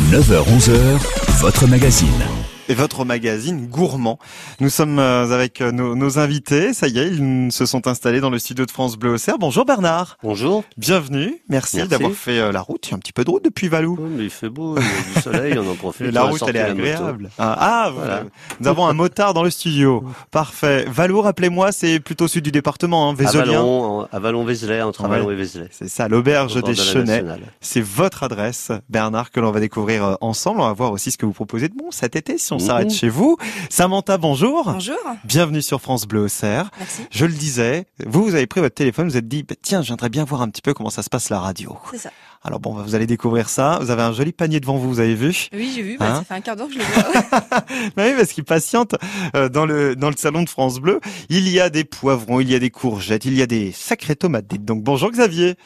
9h-11h, votre magazine et votre magazine gourmand. Nous sommes euh, avec euh, nos, nos, invités. Ça y est, ils se sont installés dans le studio de France Bleu Auxerre. Bonjour Bernard. Bonjour. Bienvenue. Merci, d'avoir fait euh, la route. Il y a un petit peu de route depuis Valou. Mais il fait beau, il y a du soleil, on en profite. la route, elle est agréable. Ah, ah voilà. nous avons un motard dans le studio. Parfait. Valou, rappelez-moi, c'est plutôt sud du département, hein, Vézelien. À Vallon, entre Vallon et Vézelay. C'est ça, l'auberge des Chenets. C'est votre adresse, Bernard, que l'on va découvrir ensemble. On va voir aussi ce que vous proposez de bon cet été, si on on s'arrête chez vous. Samantha, bonjour. Bonjour. Bienvenue sur France Bleu Auxerre. Merci. Je le disais, vous, vous avez pris votre téléphone, vous êtes dit, bah, tiens, je viendrais bien voir un petit peu comment ça se passe la radio. C'est ça. Alors bon, vous allez découvrir ça. Vous avez un joli panier devant vous, vous avez vu? Oui, j'ai vu. Bah, hein ça fait un quart d'heure que je le vois. bah oui, parce qu'il patiente euh, dans le dans le salon de France Bleu. Il y a des poivrons, il y a des courgettes, il y a des sacrées tomates. Donc bonjour Xavier.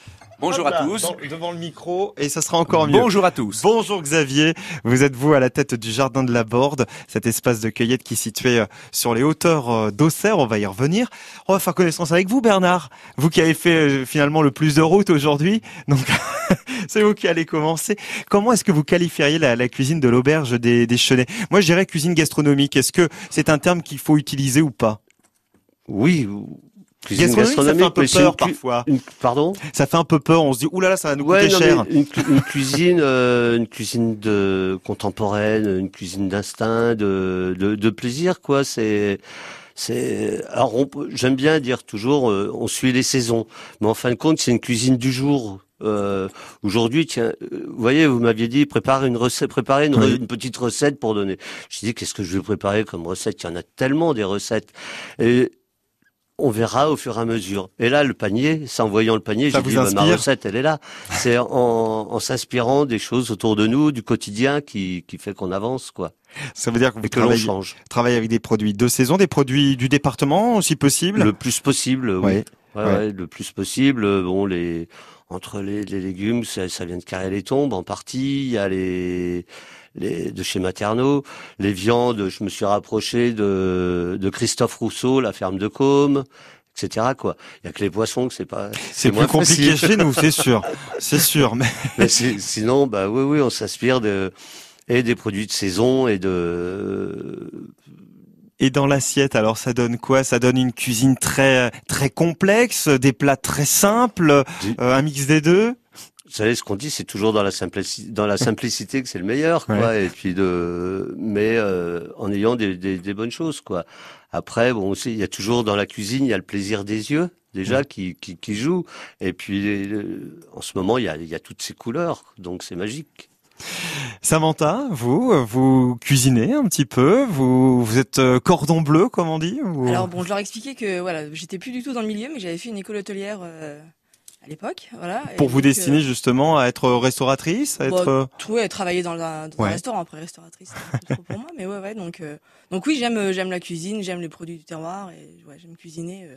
Bonjour à tous. Devant, le micro et ça sera encore mieux. Bonjour à tous. Bonjour Xavier. Vous êtes vous à la tête du jardin de la Borde, cet espace de cueillette qui est situé euh, sur les hauteurs euh, d'Auxerre. On va y revenir. On va faire connaissance avec vous Bernard. Vous qui avez fait euh, finalement le plus de route aujourd'hui. Donc c'est vous qui allez commencer. Comment est-ce que vous qualifieriez la, cuisine de l'auberge des, des Chenets? Moi je dirais cuisine gastronomique. Est-ce que c'est un terme qu'il faut utiliser ou pas? Oui, Cuisine gastronomique, ça fait un peu peur parfois. pardon Ça fait un peu peur. On se dit oulala, ça va nous coûter cher. Une, une, cuisine, euh, une cuisine de contemporaine, une cuisine d'instinct, de, de, de, plaisir, quoi. C'est c'est alors j'aime bien dire toujours euh, on suit les saisons, mais en fin de compte c'est une cuisine du jour. Euh, Aujourd'hui, tiens, euh, vous voyez, vous m'aviez dit préparer une recette, préparer une, une petite recette pour donner. Je dis qu'est-ce que je vais préparer comme recette? Il y en a tellement des recettes. Et on verra au fur et à mesure. Et là, le panier, c'est en voyant le panier, j'ai dit, bah, ma recette, elle est là. C'est en, en s'inspirant des choses autour de nous, du quotidien, qui, qui fait qu'on avance, quoi. Ça veut dire que vous travaillez, change. travaillez avec des produits de saison, des produits du département, si possible? Le plus possible, oui. Ouais. Ouais, le plus possible. Bon, les entre les, les légumes, ça, ça, vient de carrer les tombes en partie. Il y a les les, de chez Materno. Les viandes, je me suis rapproché de, de Christophe Rousseau, la ferme de Côme etc. Quoi. Il y a que les poissons que c'est pas. C'est plus compliqué chez nous, c'est sûr, c'est sûr. Mais, mais sinon, bah oui, oui, on s'inspire de et des produits de saison et de. Et dans l'assiette, alors ça donne quoi? Ça donne une cuisine très très complexe, des plats très simples, euh, un mix des deux? Savez ce qu'on dit, c'est toujours dans la simplicité, dans la simplicité que c'est le meilleur, quoi. Et puis de, mais euh, en ayant des, des, des, bonnes choses, quoi. Après, bon, aussi, il y a toujours dans la cuisine, il y a le plaisir des yeux déjà qui, qui, qui joue. Et puis euh, en ce moment, il y a, il y a toutes ces couleurs, donc c'est magique. Samantha, vous, vous cuisinez un petit peu, vous, vous êtes euh, cordon bleu, comme on dit Alors bon, je leur expliquais que voilà, j'étais plus du tout dans le milieu, mais j'avais fait une école hôtelière euh, à l'époque, voilà. Pour vous destiner euh, justement à être restauratrice, à être. Bah, trouver, travailler dans, un, dans un restaurant après restauratrice, c'est trop pour moi, mais ouais, ouais. Donc, euh, donc oui, j'aime, j'aime la cuisine, j'aime les produits du terroir et ouais, j'aime cuisiner euh,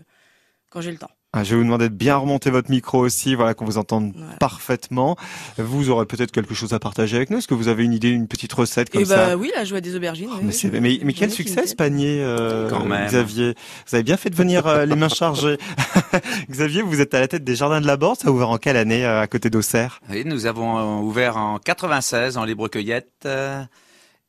quand j'ai le temps. Ah, je vais vous demander de bien remonter votre micro aussi, voilà qu'on vous entende parfaitement. Vous aurez peut-être quelque chose à partager avec nous. Est-ce que vous avez une idée, une petite recette comme Et eh bah, ça Oui, la joie des aubergines. Oh, mais, mais, quel succès ce panier, euh, Xavier? Vous avez bien fait de venir euh, les mains chargées. Xavier, vous êtes à la tête des Jardins de la Borde. Ça a ouvert en quelle année euh, à côté d'Auxerre? Oui, nous avons ouvert en 96 en libre cueillette.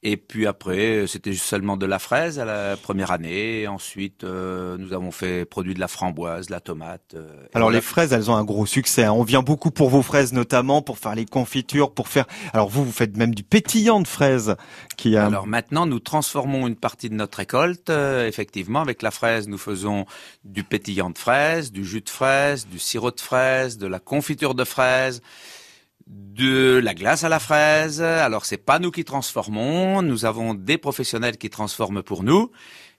Et puis après, c'était seulement de la fraise à la première année. ensuite, euh, nous avons fait produit de la framboise, de la tomate. Euh, alors les fraises, elles ont un gros succès. Hein. On vient beaucoup pour vos fraises notamment, pour faire les confitures, pour faire. Alors vous, vous faites même du pétillant de fraises. Qui a... Alors maintenant, nous transformons une partie de notre récolte. Euh, effectivement, avec la fraise, nous faisons du pétillant de fraises, du jus de fraises, du sirop de fraises, de la confiture de fraises de la glace à la fraise. Alors c'est pas nous qui transformons, nous avons des professionnels qui transforment pour nous.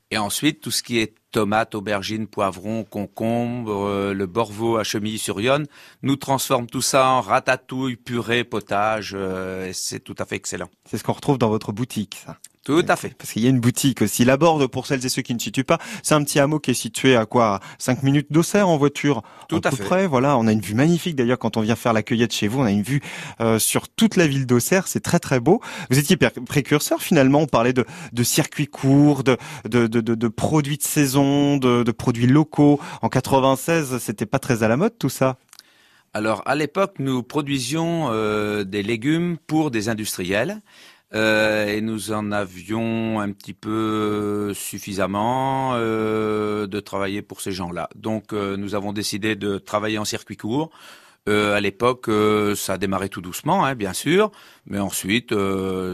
Et ensuite tout ce qui est tomates, aubergines, poivrons, concombres, euh, le borvo à Chemilly-sur-Yonne, nous transforme tout ça en ratatouille, purée, potage. Euh, c'est tout à fait excellent. C'est ce qu'on retrouve dans votre boutique, ça. Tout à fait. Parce qu'il y a une boutique aussi. La Borde, pour celles et ceux qui ne situent pas, c'est un petit hameau qui est situé à quoi? 5 minutes d'Auxerre en voiture. Tout à, peu fait. près. Voilà, on a une vue magnifique. D'ailleurs, quand on vient faire la cueillette chez vous, on a une vue euh, sur toute la ville d'Auxerre. C'est très très beau. Vous étiez précurseur finalement. On parlait de, de circuits courts, de, de, de, de produits de saison, de, de produits locaux. En 96, c'était pas très à la mode tout ça. Alors à l'époque, nous produisions euh, des légumes pour des industriels. Euh, et nous en avions un petit peu suffisamment euh, de travailler pour ces gens-là. Donc euh, nous avons décidé de travailler en circuit court. Euh, à l'époque, ça a démarré tout doucement, hein, bien sûr, mais ensuite,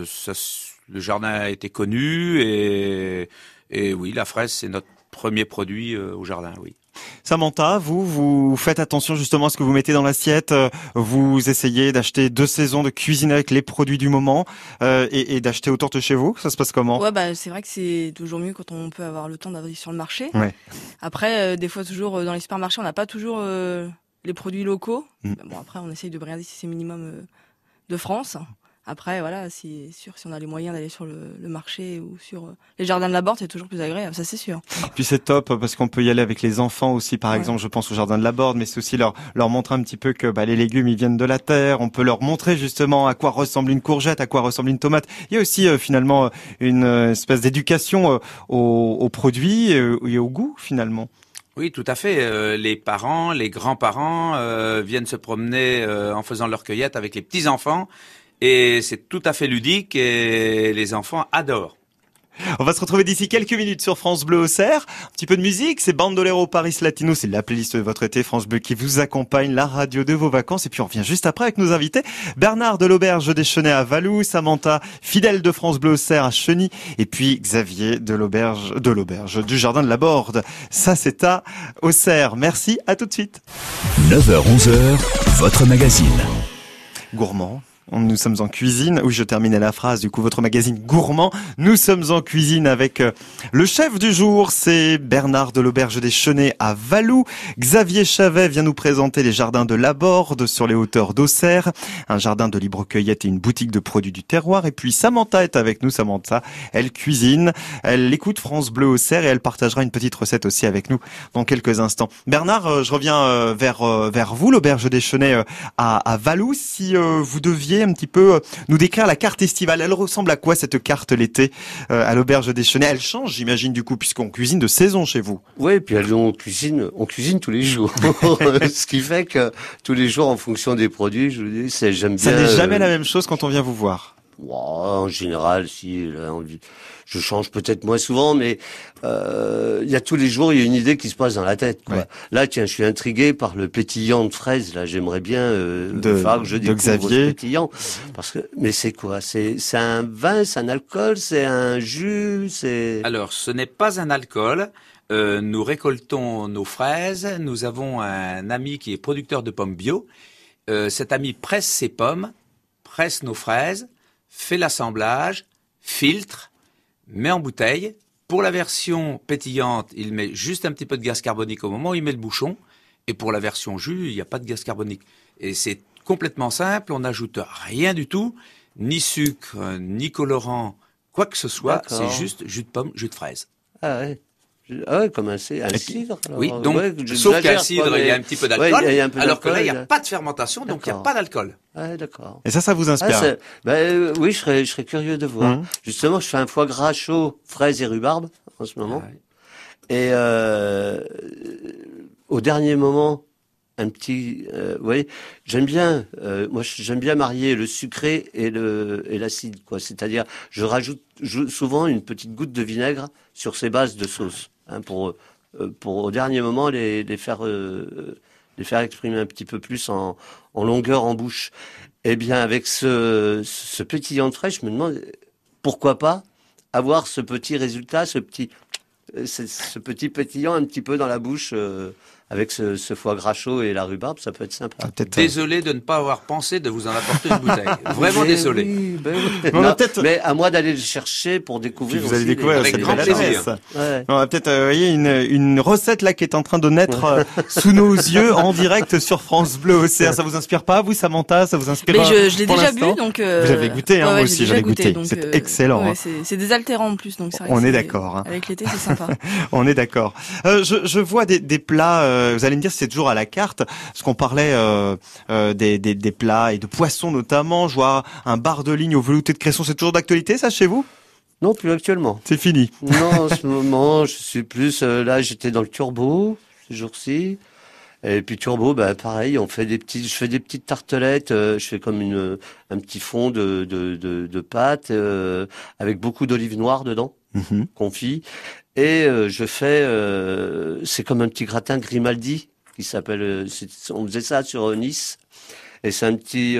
ça, le jardin a été connu et, et oui, la fraise, c'est notre premier produit au jardin, oui. Samantha, vous, vous faites attention justement à ce que vous mettez dans l'assiette. Euh, vous essayez d'acheter deux saisons de cuisine avec les produits du moment euh, et, et d'acheter autour de chez vous. Ça se passe comment? Ouais, bah c'est vrai que c'est toujours mieux quand on peut avoir le temps d'aller sur le marché. Ouais. Après, euh, des fois, toujours dans les supermarchés, on n'a pas toujours les produits locaux. Mm. Bon, après, on essaye de regarder si c'est minimum de France. Après, voilà, c'est sûr, si on a les moyens d'aller sur le, le, marché ou sur euh, les jardins de la Borde, c'est toujours plus agréable, ça c'est sûr. Puis c'est top parce qu'on peut y aller avec les enfants aussi, par exemple, je pense au jardin de la Borde, mais c'est aussi leur leur montrer un petit peu que bah, les légumes ils viennent de la terre. On peut leur montrer justement à quoi ressemble une courgette, à quoi ressemble une tomate. Il y a aussi euh, finalement une euh, espèce d'éducation aux, aux, produits et au goût finalement. Oui, tout à fait. les parents, les grands-parents viennent se promener en faisant leur cueillette avec les petits enfants et c'est tout à fait ludique et les enfants adorent. On va se retrouver d'ici quelques minutes sur France Bleu au Cerf. Un petit peu de musique, c'est Bandolero Paris Latino, c'est la playlist de votre été France Bleu qui vous accompagne, la radio de vos vacances. Et puis on revient juste après avec nos invités. Bernard de l'Auberge des Chenets à Valou, Samantha, fidèle de France Bleu au Cerf à Cheny, et puis Xavier de l'Auberge, de l'Auberge, du Jardin de la Borde. Ça c'est à Auxerre. Merci, à tout de suite. 9h-11h, votre magazine. Gourmand, nous sommes en cuisine. Oui, je terminais la phrase. Du coup, votre magazine gourmand. Nous sommes en cuisine avec euh, le chef du jour. C'est Bernard de l'Auberge des Chenets à Valou. Xavier Chavet vient nous présenter les jardins de Laborde sur les hauteurs d'Auxerre. Un jardin de libre cueillette et une boutique de produits du terroir. Et puis Samantha est avec nous. Samantha, elle cuisine. Elle écoute France Bleu Auxerre et elle partagera une petite recette aussi avec nous dans quelques instants. Bernard, euh, je reviens euh, vers, vers vous, l'Auberge des Chenets à, à Valou. Si vous deviez un petit peu euh, nous décrire la carte estivale. Elle ressemble à quoi cette carte l'été euh, à l'auberge des Chenets? Elle change, j'imagine, du coup, puisqu'on cuisine de saison chez vous. Oui, puis on cuisine, on cuisine tous les jours. Ce qui fait que tous les jours, en fonction des produits, je vous dis, j'aime bien. Ça n'est jamais euh, la même chose quand on vient vous voir. En général, si je change peut-être moins souvent, mais euh, il y a tous les jours, il y a une idée qui se passe dans la tête. Quoi. Là, tiens, je suis intrigué par le pétillant de fraise. Là, j'aimerais bien euh, de, que je de Xavier. pétillant. Parce que, mais c'est quoi? C'est un vin, c'est un alcool, c'est un jus, c'est. Alors, ce n'est pas un alcool. Euh, nous récoltons nos fraises. Nous avons un ami qui est producteur de pommes bio. Euh, cet ami presse ses pommes, presse nos fraises, fait l'assemblage, filtre met en bouteille. Pour la version pétillante, il met juste un petit peu de gaz carbonique au moment où il met le bouchon. Et pour la version jus, il n'y a pas de gaz carbonique. Et c'est complètement simple, on n'ajoute rien du tout, ni sucre, ni colorant, quoi que ce soit, c'est juste jus de pomme, jus de fraise. Ah ouais. Ah ouais, comme un, cidre. oui, donc, sauf qu'un cidre, il y a un petit peu d'alcool, alors que là, il n'y a pas de fermentation, donc il n'y a pas d'alcool. Ouais, d'accord. Et ça, ça vous inspire ah, ben, euh, Oui, je serais, je serais curieux de voir. Mmh. Justement, je fais un foie gras chaud, fraises et rhubarbe, en ce moment. Et euh, au dernier moment, un petit, euh, oui, j'aime bien, euh, moi j'aime bien marier le sucré et le et l'acide, quoi. C'est-à-dire, je rajoute souvent une petite goutte de vinaigre sur ces bases de sauce. Hein, pour, euh, pour au dernier moment faire euh, les faire exprimer un petit peu plus en, longueur en bouche. Eh bien, avec ce, ce pétillant de fraîche, je me demande pourquoi pas avoir ce petit résultat, ce petit ce petit pétillant un petit peu dans la bouche. Euh, avec ce, ce, foie gras chaud et la rhubarbe, ça peut être sympa. Ah, désolé de ne pas avoir pensé de vous en apporter une bouteille. Vraiment désolé. Oui, ben oui. mais à moi d'aller le chercher pour découvrir. vous allez découvrir avec grand plaisir. Ouais. On va peut-être, euh, voyez, une, une recette là qui est en train de naître euh, sous nos yeux en direct sur France Bleu Océan. Ça vous inspire pas, vous, Samantha? Ça vous inspire Mais je, je l'ai déjà bu, donc. Euh... Vous avez goûté, hein, moi aussi, j'avais goûté. C'est euh, excellent. Hein. C'est désaltérant en plus, donc. Vrai On est d'accord. Hein. Avec l'été, c'est sympa. On est d'accord. Euh, je, je vois des, des plats vous allez me dire c'est toujours à la carte. Parce qu'on parlait euh, euh, des, des, des, plats et de poissons notamment. Je vois un bar de ligne au velouté de cresson. C'est toujours d'actualité ça chez vous? Non, plus actuellement. C'est fini. Non, en ce moment, je suis plus... là, j'étais dans le turbo, ces jours-ci. Et puis turbo, bah pareil, on fait des petits, je fais des petites tartelettes, je fais comme une un petit fond de de de, de pâte avec beaucoup d'olive noire dedans, mm confit. Et je fais, c'est comme un petit gratin Grimaldi qui s'appelle, on faisait ça sur Nice. Et c'est un petit,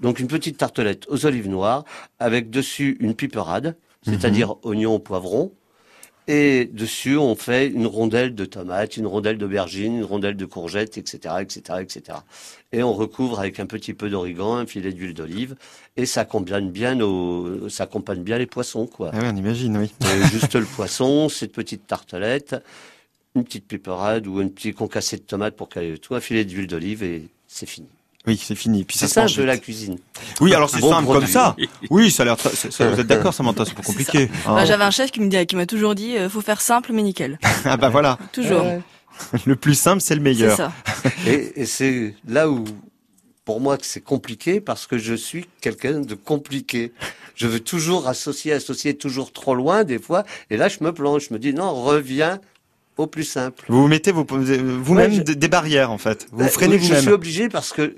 donc une petite tartelette aux olives noires avec dessus une piperade, c'est-à-dire mhm. oignon, poivron. Et dessus, on fait une rondelle de tomate, une rondelle d'aubergine, une rondelle de courgette, etc., etc., etc. Et on recouvre avec un petit peu d'origan, un filet d'huile d'olive, et ça accompagne bien nos, ça accompagne bien les poissons, quoi. Ah oui, on imagine, oui. juste le poisson, cette petite tartelette, une petite piperade ou un petit concassé de tomate pour caler tout, un filet d'huile d'olive et c'est fini. Oui, c'est fini. Puis c'est ça, de la cuisine. Oui, alors c'est simple comme ça. Oui, ça a l'air. Vous êtes d'accord, Samantha C'est pas compliqué. Bah, J'avais un chef qui me dit, qui m'a toujours dit, euh, faut faire simple mais nickel. ah bah voilà. Toujours. le plus simple, c'est le meilleur. Ça. et, et c'est là où, pour moi, que c'est compliqué parce que je suis quelqu'un de compliqué. Je veux toujours associer, associer toujours trop loin des fois. Et là, je me plonge. Je me dis non, reviens au plus simple. Vous vous mettez vous-même des barrières en fait. Vous, bah, freinez vous-même. Je suis obligé parce que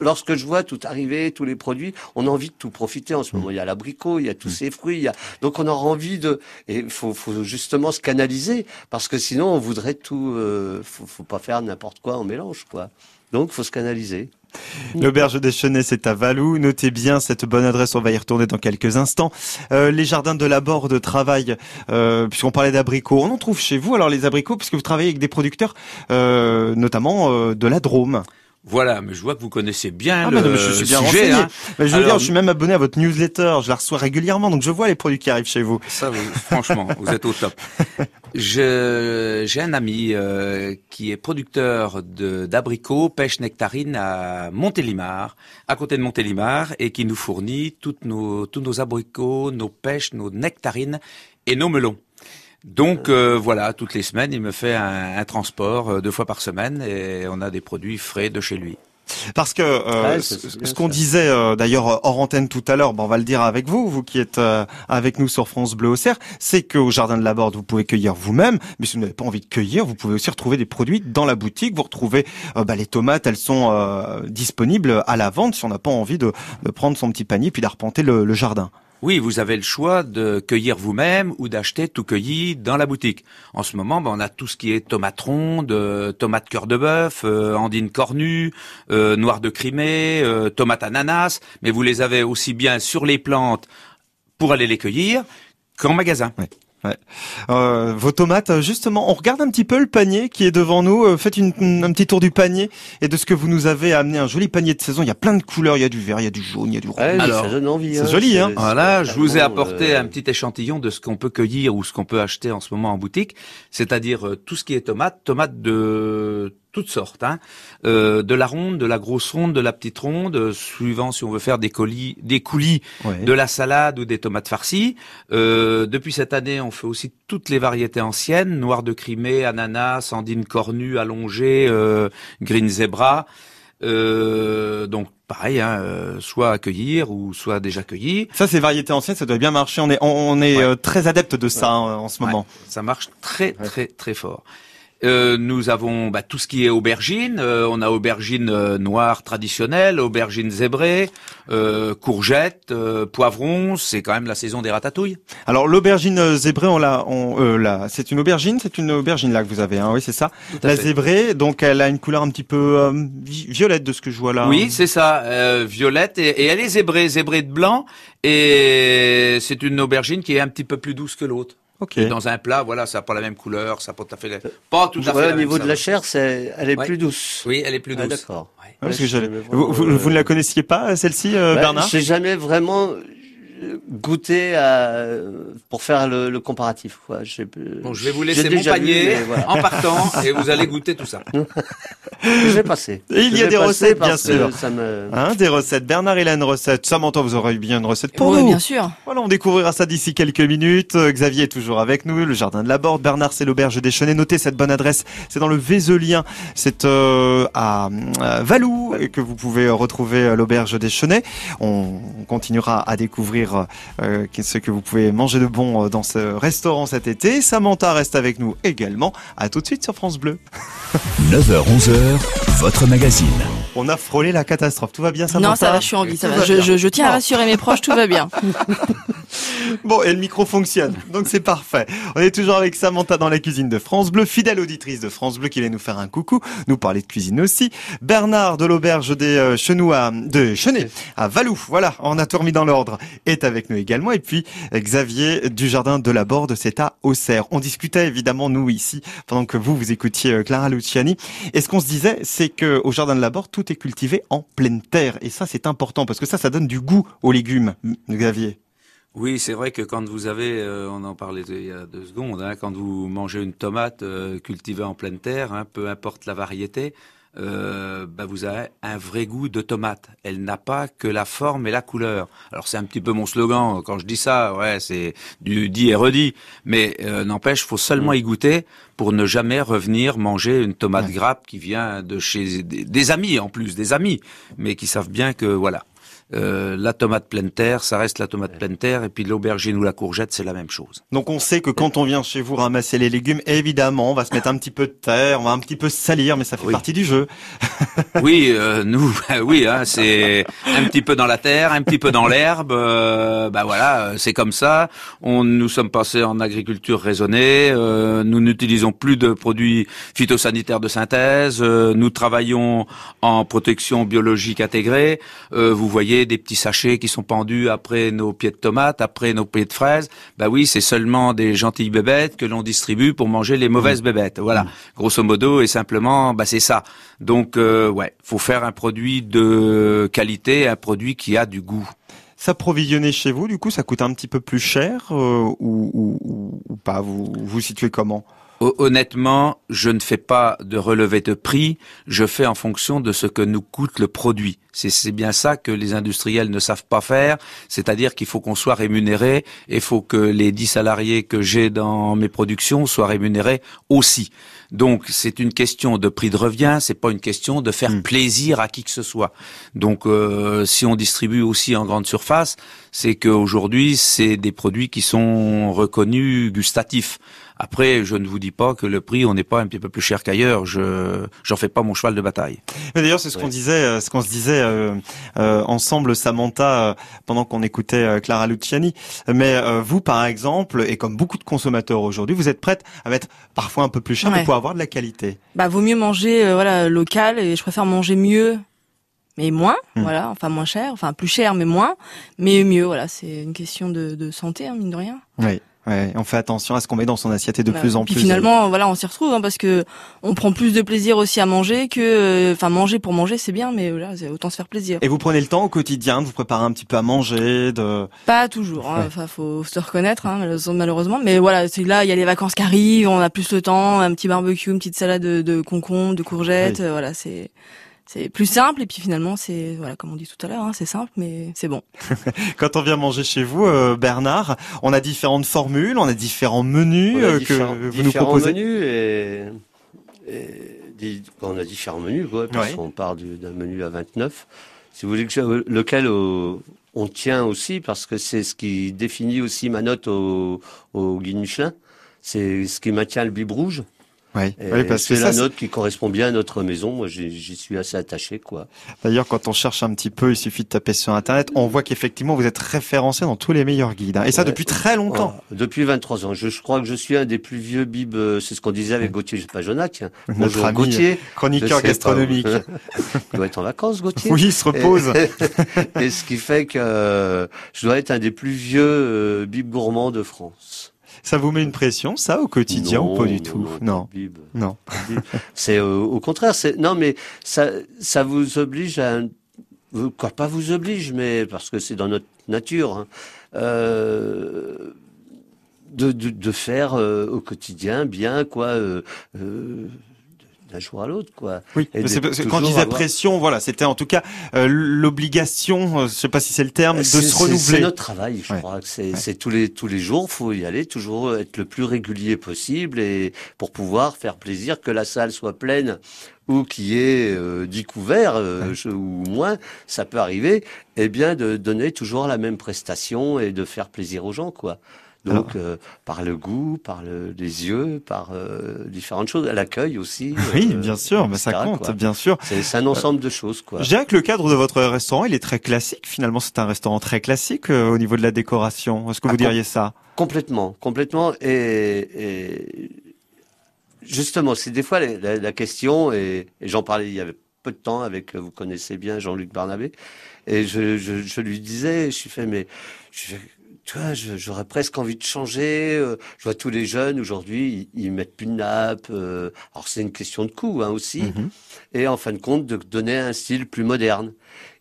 lorsque je vois tout arriver, tous les produits, on a envie de tout profiter en ce mm. moment. Il y a l'abricot, il y a tous mm. ces fruits, il y a... donc on aura envie de. Et il faut, faut, justement se canaliser parce que sinon on voudrait tout. Euh... Faut, faut pas faire n'importe quoi en mélange, quoi. Donc faut se canaliser. L'auberge des Chenets, c'est à Valou. Notez bien cette bonne adresse, on va y retourner dans quelques instants. Euh, les jardins de la Borde travaillent, euh, puisqu'on parlait d'abricots, on en trouve chez vous alors les abricots, puisque vous travaillez avec des producteurs, euh, notamment euh, de la Drôme. Voilà, mais je vois que vous connaissez bien ah, le je suis bien sujet. Hein. Mais je veux dire, je suis même abonné à votre newsletter, je la reçois régulièrement, donc je vois les produits qui arrivent chez vous. Ça, franchement, vous êtes au top. J'ai un ami euh, qui est producteur d'abricots, pêche nectarine à Montélimar, à côté de Montélimar, et qui nous fournit toutes nos, tous nos abricots, nos pêches, nos nectarines et nos melons. Donc euh, voilà, toutes les semaines, il me fait un, transport euh, deux fois par semaine et on a des produits frais de chez lui. Parce que euh, ce, qu'on disait d'ailleurs hors antenne tout à l'heure, bon, on va le dire avec vous, vous qui êtes avec nous sur France Bleu Auxerre, c'est qu'au Jardin de la Borde, vous pouvez cueillir vous-même, mais si vous n'avez pas envie de cueillir, vous pouvez aussi retrouver des produits dans la boutique. Vous retrouvez bah, les tomates, elles sont disponibles à la vente si on n'a pas envie de, prendre son petit panier puis d'arpenter le jardin. Oui, vous avez le choix de cueillir vous-même ou d'acheter tout cueilli dans la boutique. En ce moment, ben, on a tout ce qui est tomates rondes, euh, tomates cœur de bœuf, euh, andine cornue, euh, noir de Crimée, euh, tomates ananas, mais vous les avez aussi bien sur les plantes pour aller les cueillir qu'en magasin. Euh, vos tomates, justement, on regarde un petit peu le panier qui est devant nous. Euh, faites une, un petit tour du panier et de ce que vous nous avez amené. Un joli panier de saison. Il y a plein de couleurs. Il y a du vert, il y a du jaune, il y a du rouge. Alors, ça donne envie. C'est hein. joli, hein. Voilà, je vous ai apporté euh, un petit échantillon de ce qu'on peut cueillir ou ce qu'on peut acheter en ce moment en boutique. C'est-à-dire euh, tout ce qui est tomate, tomate de toutes sortes, hein. euh, de la ronde, de la grosse ronde, de la petite ronde, euh, suivant si on veut faire des colis, des coulis, de la salade ou des tomates farcies. Euh, depuis cette année, on fait aussi toutes les variétés anciennes noir de Crimée, ananas, sandine cornue, allongée, euh, green zebra. Euh, donc pareil, hein, soit accueillir ou soit déjà cueilli. Ça, c'est variétés anciennes, ça doit bien marcher. On est, on, est très adepte de ça hein, en ce moment. ça marche très, très, très fort. Euh, nous avons bah, tout ce qui est aubergine. Euh, on a aubergine euh, noire traditionnelle, aubergine zébrée, courgettes, poivrons. C'est quand même la saison des ratatouilles. Alors l'aubergine zébrée, on l'a, on, là, c'est une aubergine, c'est une aubergine là que vous avez. Hein, oui, c'est ça. La zébrée, donc elle a une couleur un petit peu violette de ce que je vois là. Oui, c'est ça, violette et, et, elle est zébrée, zébrée de blanc. Et c'est une aubergine qui est un petit peu plus douce que l'autre. Okay. dans un plat, voilà, ça n'a pas la même couleur, ça n'a pas tout à fait, pas tout à fait. au niveau de la chair, c'est, elle est plus douce. Oui, elle est plus ah, douce. d'accord. Ouais. vous, vous, vous, ne la connaissiez pas, celle-ci, euh, bah, Bernard? J'ai jamais vraiment goûter à, pour faire le, le comparatif. Quoi. Bon, je vais vous laisser mon panier en partant et vous allez goûter tout ça. je vais passer. Et il y a des recettes, bien sûr. Ça me... hein, des recettes. Bernard, il a une recette. Samantha, vous aurez eu bien une recette pour oui, nous. bien sûr. Voilà, on découvrira ça d'ici quelques minutes. Euh, Xavier est toujours avec nous. Le jardin de la Borde. Bernard, c'est l'auberge des Chenets. Notez cette bonne adresse. C'est dans le Vézelien. C'est euh, à, à Valou que vous pouvez retrouver euh, l'auberge des Chenets. On continuera à découvrir découvrir ce que vous pouvez manger de bon dans ce restaurant cet été. Samantha reste avec nous également. À tout de suite sur France Bleu. 9h-11h, votre magazine. On a frôlé la catastrophe. Tout va bien, Samantha Non, ça va, je suis en vie. Ça va. Je, tiens à rassurer mes proches, tout va bien. bon, et le micro fonctionne, donc c'est parfait. On est toujours avec Samantha dans la cuisine de France Bleu, fidèle auditrice de France Bleu qui vient nous faire un coucou, nous parler de cuisine aussi. Bernard de l'auberge des euh, Chenous à, de Chenet à Valou, voilà, on a tout remis dans l'ordre, est avec nous également. Et puis Xavier du Jardin de la Borde, c'est à Auxerre. On discutait évidemment, nous ici, pendant que vous, vous écoutiez euh, Clara Luciani. Et ce qu'on se disait, c'est que au Jardin de la Borde, tout cultivé en pleine terre. Et ça, c'est important parce que ça, ça donne du goût aux légumes, Xavier. Oui, c'est vrai que quand vous avez, euh, on en parlait il y a deux secondes, hein, quand vous mangez une tomate euh, cultivée en pleine terre, hein, peu importe la variété, euh, bah vous avez un vrai goût de tomate. Elle n'a pas que la forme et la couleur. Alors c'est un petit peu mon slogan quand je dis ça, ouais, c'est du dit et redit. Mais euh, n'empêche, faut seulement y goûter pour ne jamais revenir manger une tomate grappe qui vient de chez des amis en plus, des amis, mais qui savent bien que voilà. Euh, la tomate pleine terre, ça reste la tomate pleine terre, et puis l'aubergine ou la courgette, c'est la même chose. Donc on sait que quand on vient chez vous ramasser les légumes, évidemment, on va se mettre un petit peu de terre, on va un petit peu salir, mais ça fait partie du jeu. oui, euh, nous, oui, hein, c'est un petit peu dans la terre, un petit peu dans l'herbe. Euh, bah voilà, c'est comme ça. On, nous sommes passés en agriculture raisonnée. nous n'utilisons plus de produits phytosanitaires de synthèse. nous travaillons en protection biologique intégrée. vous voyez des petits sachets qui sont pendus après nos pieds de tomates, après nos pieds de fraises. Bah oui, c'est seulement des gentilles bébêtes que l'on distribue pour manger les mauvaises mmh. bébêtes. Voilà, mmh. grosso modo, et simplement, bah c'est ça. Donc euh, ouais, faut faire un produit de qualité, un produit qui a du goût. S'approvisionner chez vous, du coup, ça coûte un petit peu plus cher euh, ou, ou, pas? Vous vous situez comment? Honnêtement, je ne fais pas de relevé de prix, je fais en fonction de ce que nous coûte le produit. C'est bien ça que les industriels ne savent pas faire, c'est-à-dire qu'il faut qu'on soit rémunéré et il faut que les dix salariés que j'ai dans mes productions soient rémunérés aussi. Donc c'est une question de prix de revient, c'est pas une question de faire hmm. plaisir à qui que ce soit. Donc euh, si on distribue aussi en grande surface, c'est qu'aujourd'hui c'est des produits qui sont reconnus gustatifs. Après, je ne vous dis pas que le prix, on n'est pas un petit peu plus cher qu'ailleurs. Je j'en fais pas mon cheval de bataille. Mais d'ailleurs, c'est ce qu'on disait, euh, ce qu'on se disait euh, euh, ensemble, Samantha, pendant qu'on écoutait Clara Luciani. Mais vous, par exemple, et comme beaucoup de consommateurs aujourd'hui, vous êtes prête à mettre parfois un peu plus cher pour avoir de la qualité. Bah, vaut mieux manger, voilà, local, et je préfère manger mieux mais moins, hmm. voilà, enfin moins cher, enfin plus cher mais moins, mais mieux, voilà, c'est une question de, de santé, hein, mine de rien. Oui. Ouais, on fait attention à ce qu'on met dans son assiette et de plus en puis plus. Finalement, voilà, on s'y retrouve hein, parce que on prend plus de plaisir aussi à manger que, euh, enfin, manger pour manger, c'est bien, mais voilà, autant se faire plaisir. Et vous prenez le temps au quotidien de vous préparer un petit peu à manger, de. Pas toujours. Hein, Enfin, faut se reconnaître, hein, malheureusement. Mais voilà, c'est là, il y a les vacances qui arrivent, on a plus le temps, un petit barbecue, une petite salade de, de concombre, de courgettes, euh, voilà, c'est c'est plus simple et puis finalement c'est voilà comme on dit tout à l'heure hein, c'est simple mais c'est bon. Quand on vient manger chez vous euh, Bernard, on a différentes formules, on a différents menus euh, que vous nous proposez. Menus et, et on a différents menus quoi, parce qu'on part d'un menu à 29. Si vous voulez que lequel on tient aussi parce que c'est ce qui définit aussi ma note au, au guide Michelin. C'est ce qui maintient le bib rouge. Oui, parce que c'est la note qui correspond bien à notre maison. Moi, j'y suis assez attaché, quoi. D'ailleurs, quand on cherche un petit peu, il suffit de taper sur Internet. On voit qu'effectivement, vous êtes référencé dans tous les meilleurs guides. Hein. Et ça, depuis très longtemps. depuis 23 ans. Je, crois que je suis un des plus vieux bibes. Euh, c'est ce qu'on disait avec Gauthier Pajonac. Notre ami, Gauthier. Chroniqueur gastronomique. il doit être en vacances, Gauthier. Oui, il se repose. Et, ce qui fait que euh, je dois être un des plus vieux euh, bibes gourmands de France. Ça vous met une pression, ça, au quotidien ou pas du tout Non, non. c'est euh, au contraire. C'est non, mais ça, ça vous oblige à quoi pas vous oblige, mais parce que c'est dans notre nature. Hein, euh, de, de, de, faire euh, au quotidien bien quoi d'un jour à l'autre, quoi. Oui, et quand je disais pression, voilà, c'était en tout cas euh, l'obligation, euh, je sais pas si c'est le terme, de se renouveler. C'est notre travail, je crois que c'est tous les tous les jours, faut y aller, toujours être le plus régulier possible et pour pouvoir faire plaisir, que la salle soit pleine ou qui est euh, découvert euh, ou moins, ça peut arriver, eh bien de donner toujours la même prestation et de faire plaisir aux gens, quoi. Donc euh, par le goût, par le, les yeux, par euh, différentes choses, l'accueil aussi. Oui, bien sûr, mais ça compte, bien sûr. C'est un ensemble de choses, quoi. Je dirais que le cadre de votre restaurant, il est très classique. Finalement, c'est un restaurant très classique au niveau de la décoration. Est-ce que vous ah, diriez ça? Complètement, complètement. Et, et justement, c'est des fois la, la, question, et, j'en parlais il y avait peu de temps avec, vous connaissez bien Jean-Luc Barnabé, et je, je, je, lui disais, je suis fait, mais je, tu vois, j'aurais presque envie de changer. Euh, je vois tous les jeunes aujourd'hui, ils, mettent plus de nappe. Euh, alors c'est une question de coût hein, aussi. Mm-hmm. Et en fin de compte, de donner un style plus moderne.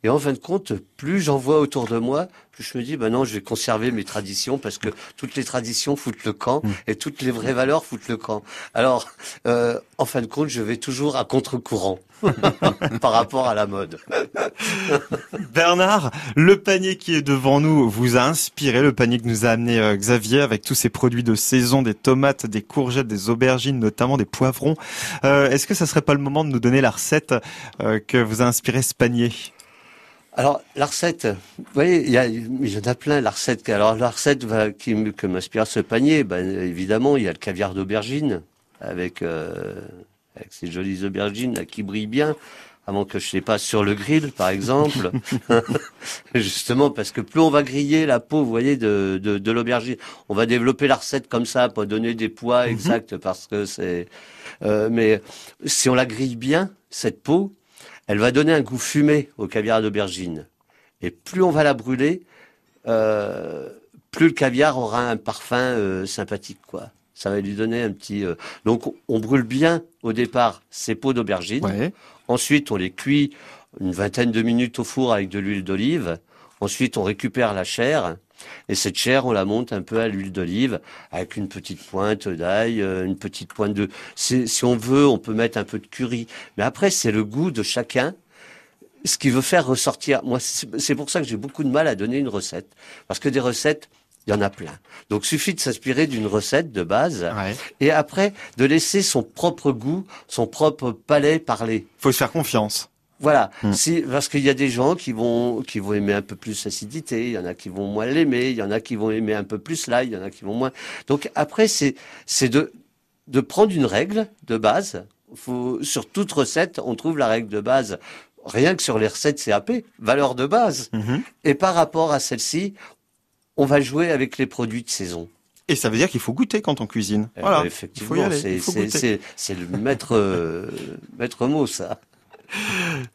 Et en fin de compte, plus j'en vois autour de moi, plus je me dis, ben non, je vais conserver mes traditions parce que toutes les traditions foutent le camp mm. et toutes les vraies valeurs foutent le camp. Alors, euh, en fin de compte, je vais toujours à contre-courant par rapport à la mode. Bernard, le panier qui est devant nous vous a inspiré, le panier que nous a amené euh, Xavier avec tous ces produits de saison, des tomates, des courgettes, des aubergines, notamment des poivrons. Euh, est-ce que ça serait pas le moment de nous donner la recette que vous a inspiré ce panier? Alors la recette, vous voyez, il y, a, il y en a plein la recette. Alors la recette va, qui, que m'inspire ce panier, ben, évidemment, il y a le caviar d'aubergine avec, euh, avec ces jolies aubergines là, qui brillent bien, avant que je sais pas sur le grill par exemple. Justement parce que plus on va griller la peau, vous voyez, de, de, de l'aubergine, on va développer la recette comme ça, pour donner des poids mhm. exacts parce que c'est. Euh, mais si on la grille bien, cette peau, elle va donner un goût fumé au caviar d'aubergine. Et plus on va la brûler, euh, plus le caviar aura un parfum euh, sympathique, quoi. Ça va lui donner un petit. Euh, donc, on brûle bien au départ ces peaux d'aubergine. Ensuite, on les cuit une vingtaine de minutes au four avec de l'huile d'olive. Ensuite, on récupère la chair et cette chair, on la monte un peu à l'huile d'olive avec une petite pointe d'ail, euh, une petite pointe de... Si on veut, on peut mettre un peu de curry. Mais après, c'est le goût de chacun. Ce qui veut faire ressortir. Moi, c'est pour ça que j'ai beaucoup de mal à donner une recette. Parce que des recettes, il y en a plein. Donc, suffit de s'inspirer d'une recette de base et après de laisser son propre goût, son propre palais parler. Faut se faire confiance. Voilà, mm. si, parce qu'il y a des gens qui vont qui vont aimer un peu plus l'acidité, il y en a qui vont moins l'aimer, il y en a qui vont aimer un peu plus l'ail, il y en a qui vont moins. Donc après c'est c'est de de prendre une règle de base. Faut sur toute recette, on trouve la règle de base. Rien que sur les recettes CAP, valeur de base. Mm-hmm. Et par rapport à celle-ci, on va jouer avec les produits de saison. Et ça veut dire qu'il faut goûter quand on cuisine. Voilà, ben, effectivement, c'est le maître euh, maître mot ça.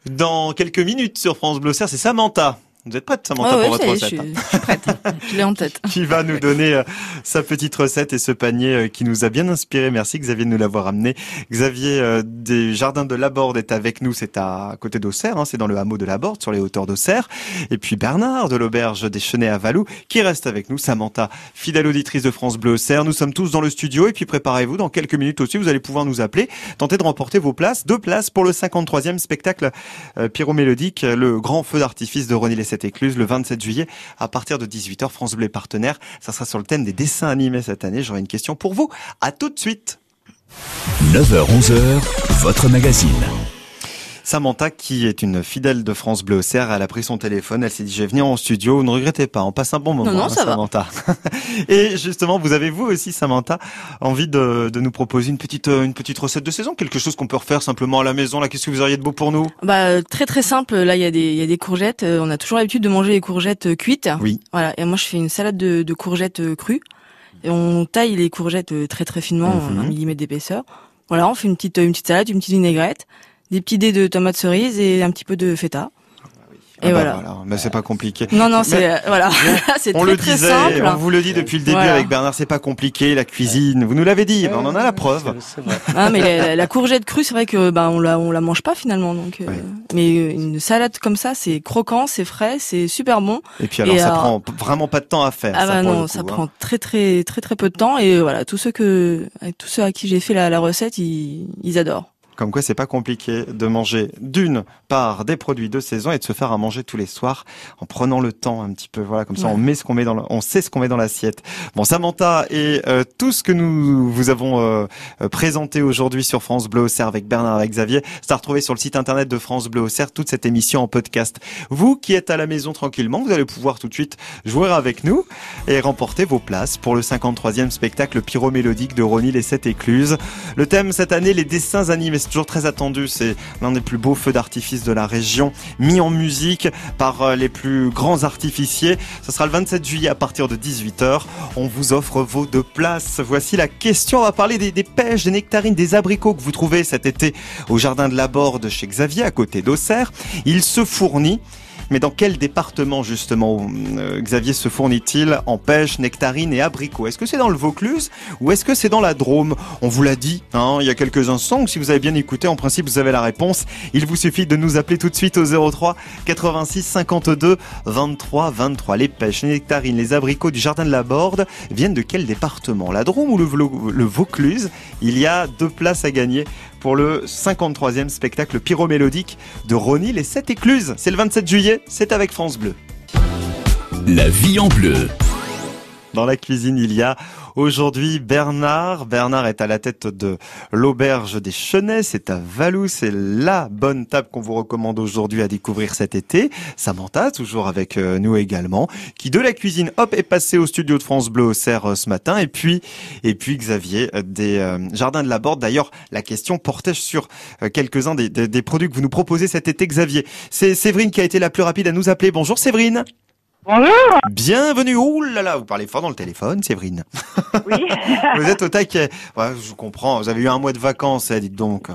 Dans quelques minutes sur France Bleu c'est Samantha vous êtes prête, Samantha, pour votre recette Je, suis prête. je l'ai en tête. qui va nous donner euh, sa petite recette et ce panier euh, qui nous a bien inspiré. Merci Xavier de nous l'avoir amené. Xavier euh, des Jardins de Laborde est avec nous. C'est à côté d'Auxerre, hein, c'est dans le hameau de Laborde, sur les hauteurs d'Auxerre. Et puis Bernard de l'auberge des Chenets à Valou qui reste avec nous. Samantha, fidèle auditrice de France Bleu Auxerre. Nous sommes tous dans le studio et puis préparez-vous. Dans quelques minutes aussi, vous allez pouvoir nous appeler, tenter de remporter vos places. Deux places pour le 53e spectacle pyromélodique, le grand feu d'artifice de René cette écluse le 27 juillet à partir de 18h. France Bleu partenaire. Ça sera sur le thème des dessins animés cette année. J'aurai une question pour vous. À tout de suite. 9h-11h, votre magazine. Samantha, qui est une fidèle de France Bleu Auxerre, elle a pris son téléphone, elle s'est dit, je vais venir en studio, ne regrettez pas, on passe un bon moment, non, non, hein, ça Samantha. Et justement, vous avez vous aussi, Samantha, envie de, de, nous proposer une petite, euh, une petite recette de saison, quelque chose qu'on peut refaire simplement à la maison, là, qu'est-ce que vous auriez de beau pour nous? Bah, très très simple, là, il y a des, il y a des courgettes, euh, on a toujours l'habitude de manger les courgettes euh, cuites. Oui. Voilà, et moi, je fais une salade de, de courgettes crues. Et on taille les courgettes très très finement, mhm. un millimètre d'épaisseur. Voilà, on fait une petite, une petite salade, une petite vinaigrette des petits dés de tomates cerises et un petit peu de feta. Et ah bah voilà. Mais c'est pas compliqué. Non, non, c'est voilà, c'est très, le très disait, simple. On vous le dit depuis le début avec Bernard, c'est pas compliqué la cuisine. Vous nous l'avez dit, on en a la preuve. Ah, mais la, courgette crue, c'est vrai que bah on la on la mange pas finalement. Donc, euh, mais une salade comme ça, c'est croquant, c'est frais, c'est super bon. Et puis alors, ça prend vraiment pas de temps à faire. Ah bah non, ça hein. prend très très très très peu de temps. Et voilà, tous ceux que tous ceux à qui j'ai fait la, la recette, ils, ils adorent. Comme quoi, c'est pas compliqué de manger d'une part des produits de saison et de se faire à manger tous les soirs en prenant le temps un petit peu. Voilà, comme ça, on met ce qu'on met dans, on sait ce qu'on met dans l'assiette. Bon, Samantha et euh, tout ce que nous vous avons euh, présenté aujourd'hui sur France Bleu Auxerre avec Bernard et Xavier, c'est à retrouver sur le site internet de France Bleu Auxerre toute cette émission en podcast. Vous qui êtes à la maison tranquillement, vous allez pouvoir tout de suite jouer avec nous et remporter vos places pour le 53e spectacle pyromélodique de Ronnie les Sept Écluses. Le thème cette année, les dessins animés, toujours très attendu. C'est l'un des plus beaux feux d'artifice de la région, mis en musique par euh, les plus grands artificiers. Ce sera le 27 juillet à partir de 18h. On vous offre vos deux places. Voici la question. On va parler des, des pêches, des nectarines, des abricots que vous trouvez cet été au jardin de la Borde chez Xavier à côté d'Auxerre. Il se fournit mais dans quel département justement euh, Xavier se fournit-il en pêche, nectarines et abricots Est-ce que c'est dans le Vaucluse ou est-ce que c'est dans la Drôme? On vous l'a dit hein, il y a quelques instants. Si vous avez bien écouté, en principe vous avez la réponse. Il vous suffit de nous appeler tout de suite au 03 86 52 23 23. Les pêches, les nectarines, les abricots du jardin de la Borde viennent de quel département? La Drôme ou le, le Vaucluse? Il y a deux places à gagner pour le 53e spectacle pyromélodique de Ronnie les Sept Écluses. C'est le 27 juillet, c'est avec France Bleu. La vie en bleu. Dans la cuisine, il y a Aujourd'hui, Bernard. Bernard est à la tête de l'auberge des Chenets. C'est à Valou. C'est la bonne table qu'on vous recommande aujourd'hui à découvrir cet été. Samantha, toujours avec euh, nous également, qui de la cuisine, hop, est passé au studio de France Bleu au Cerf euh, ce matin. Et puis, et puis Xavier euh, des Jardins de la Borde. D'ailleurs, la question portait sur quelques-uns des, des produits que vous nous proposez cet été, Xavier. C'est Séverine qui a été la plus rapide à nous appeler. Bonjour Séverine. Bonjour. Bienvenue. Ouh là là, vous parlez fort dans le téléphone, Séverine. Oui. vous êtes au taquet. Ouais, je comprends. Vous avez eu un mois de vacances, dites donc.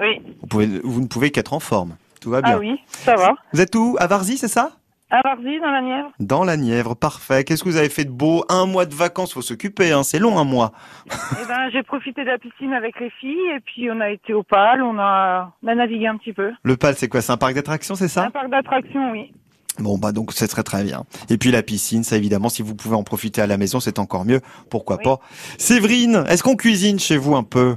Oui. Vous, pouvez, vous ne pouvez qu'être en forme. Tout va bien. Ah oui, ça va. Vous êtes où? À Varzy, c'est ça? À Varzy, dans la Nièvre. Dans la Nièvre, parfait. Qu'est-ce que vous avez fait de beau? Un mois de vacances, faut s'occuper. Hein. C'est long un mois. eh ben, j'ai profité de la piscine avec les filles et puis on a été au PAL. On a, on a navigué un petit peu. Le PAL, c'est quoi? C'est un parc d'attractions, c'est ça? Un parc d'attractions, oui. Bon bah donc c'est très très bien. Et puis la piscine, ça évidemment, si vous pouvez en profiter à la maison, c'est encore mieux. Pourquoi pas? Séverine, est-ce qu'on cuisine chez vous un peu?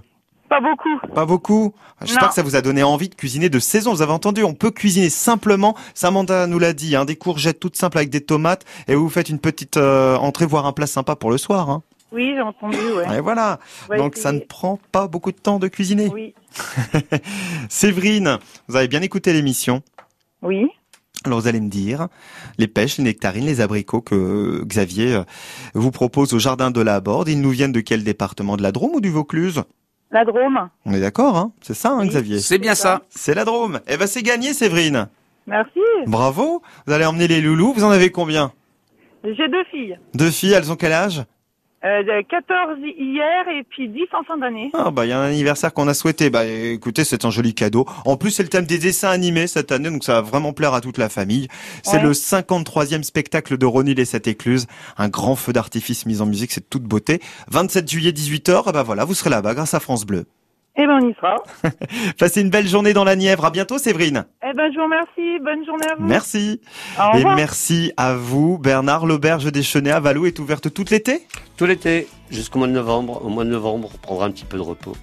Pas beaucoup. Pas beaucoup? J'espère que ça vous a donné envie de cuisiner de saison. Vous avez entendu, on peut cuisiner simplement. Samantha nous l'a dit, hein, des courgettes toutes simples avec des tomates, et vous faites une petite euh, entrée, voire un plat sympa pour le soir. Hein. Oui, j'ai entendu, ouais. Et voilà. Donc ça ne prend pas beaucoup de temps de cuisiner. Oui. Séverine, vous avez bien écouté l'émission? Oui. Alors vous allez me dire, les pêches, les nectarines, les abricots que Xavier euh, vous propose au jardin de la Borde, ils nous viennent de quel département? De la Drôme ou du Vaucluse? La Drôme. On est d'accord, hein? C'est ça, hein, Xavier? C'est bien ça. C'est la Drôme. Eh ben c'est gagné, Séverine. Merci. Bravo. Vous allez emmener les loulous. Vous en avez combien? J'ai deux filles. Deux filles, elles ont quel âge? Euh, 14 hier et puis 10 en fin d'année. Ah bah il y a un anniversaire qu'on a souhaité. Bah écoutez, c'est un joli cadeau. En plus, c'est le thème des dessins animés cette année, donc ça va vraiment plaire à toute la famille. C'est le 53e spectacle de Ronnie les Sept Écluses. Un grand feu d'artifice mis en musique, c'est toute beauté. 27 juillet 18h, et bah voilà, vous serez là-bas grâce à France Bleu. Eh ben, on y sera. Passez une belle journée dans la Nièvre. À bientôt, Séverine. Eh ben, je vous remercie. Bonne journée à vous. Merci. Au Et merci à vous, Bernard. L'auberge des Chenets à Valou est ouverte tout l'été Tout l'été, jusqu'au mois de novembre. Au mois de novembre, on prendra un petit peu de repos.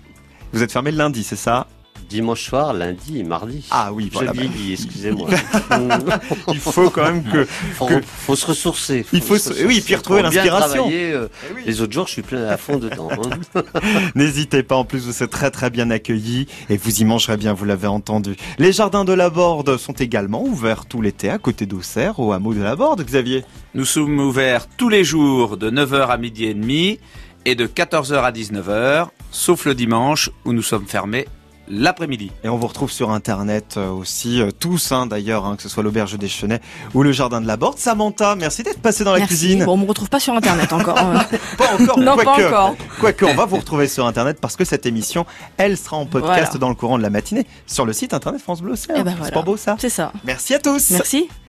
Vous êtes fermé le lundi, c'est ça? Dimanche soir, lundi et mardi. Ah oui, voilà. Je vieillis, excusez-moi. il faut quand même que... Faut, faut se ressourcer. Faut il faut, se, oui, puis retrouver l'inspiration. Euh, eh oui. Les autres jours, je suis plein à fond dedans. Hein. N'hésitez pas, en plus vous êtes très très bien accueillis et vous y mangerez bien, vous l'avez entendu. Les jardins de la Borde sont également ouverts tout l'été à côté d'Auxerre, au hameau de la Borde, Xavier. Nous sommes ouverts tous les jours de 9h à midi et demi et de 14h à 19h, sauf le dimanche où nous sommes fermés l'après-midi. Et on vous retrouve sur internet euh, aussi, euh, tous hein, d'ailleurs, hein, que ce soit l'auberge des Chenets ou le jardin de la Borde. Samantha, merci d'être passée dans la cuisine. Bon, on me retrouve pas sur internet encore. pas encore. non, pas encore. Quoique, on va vous retrouver sur internet parce que cette émission, elle sera en podcast dans le courant de la matinée sur le site internet France Bleu. Eh ben C'est pas beau ça C'est ça. Merci à tous. Merci.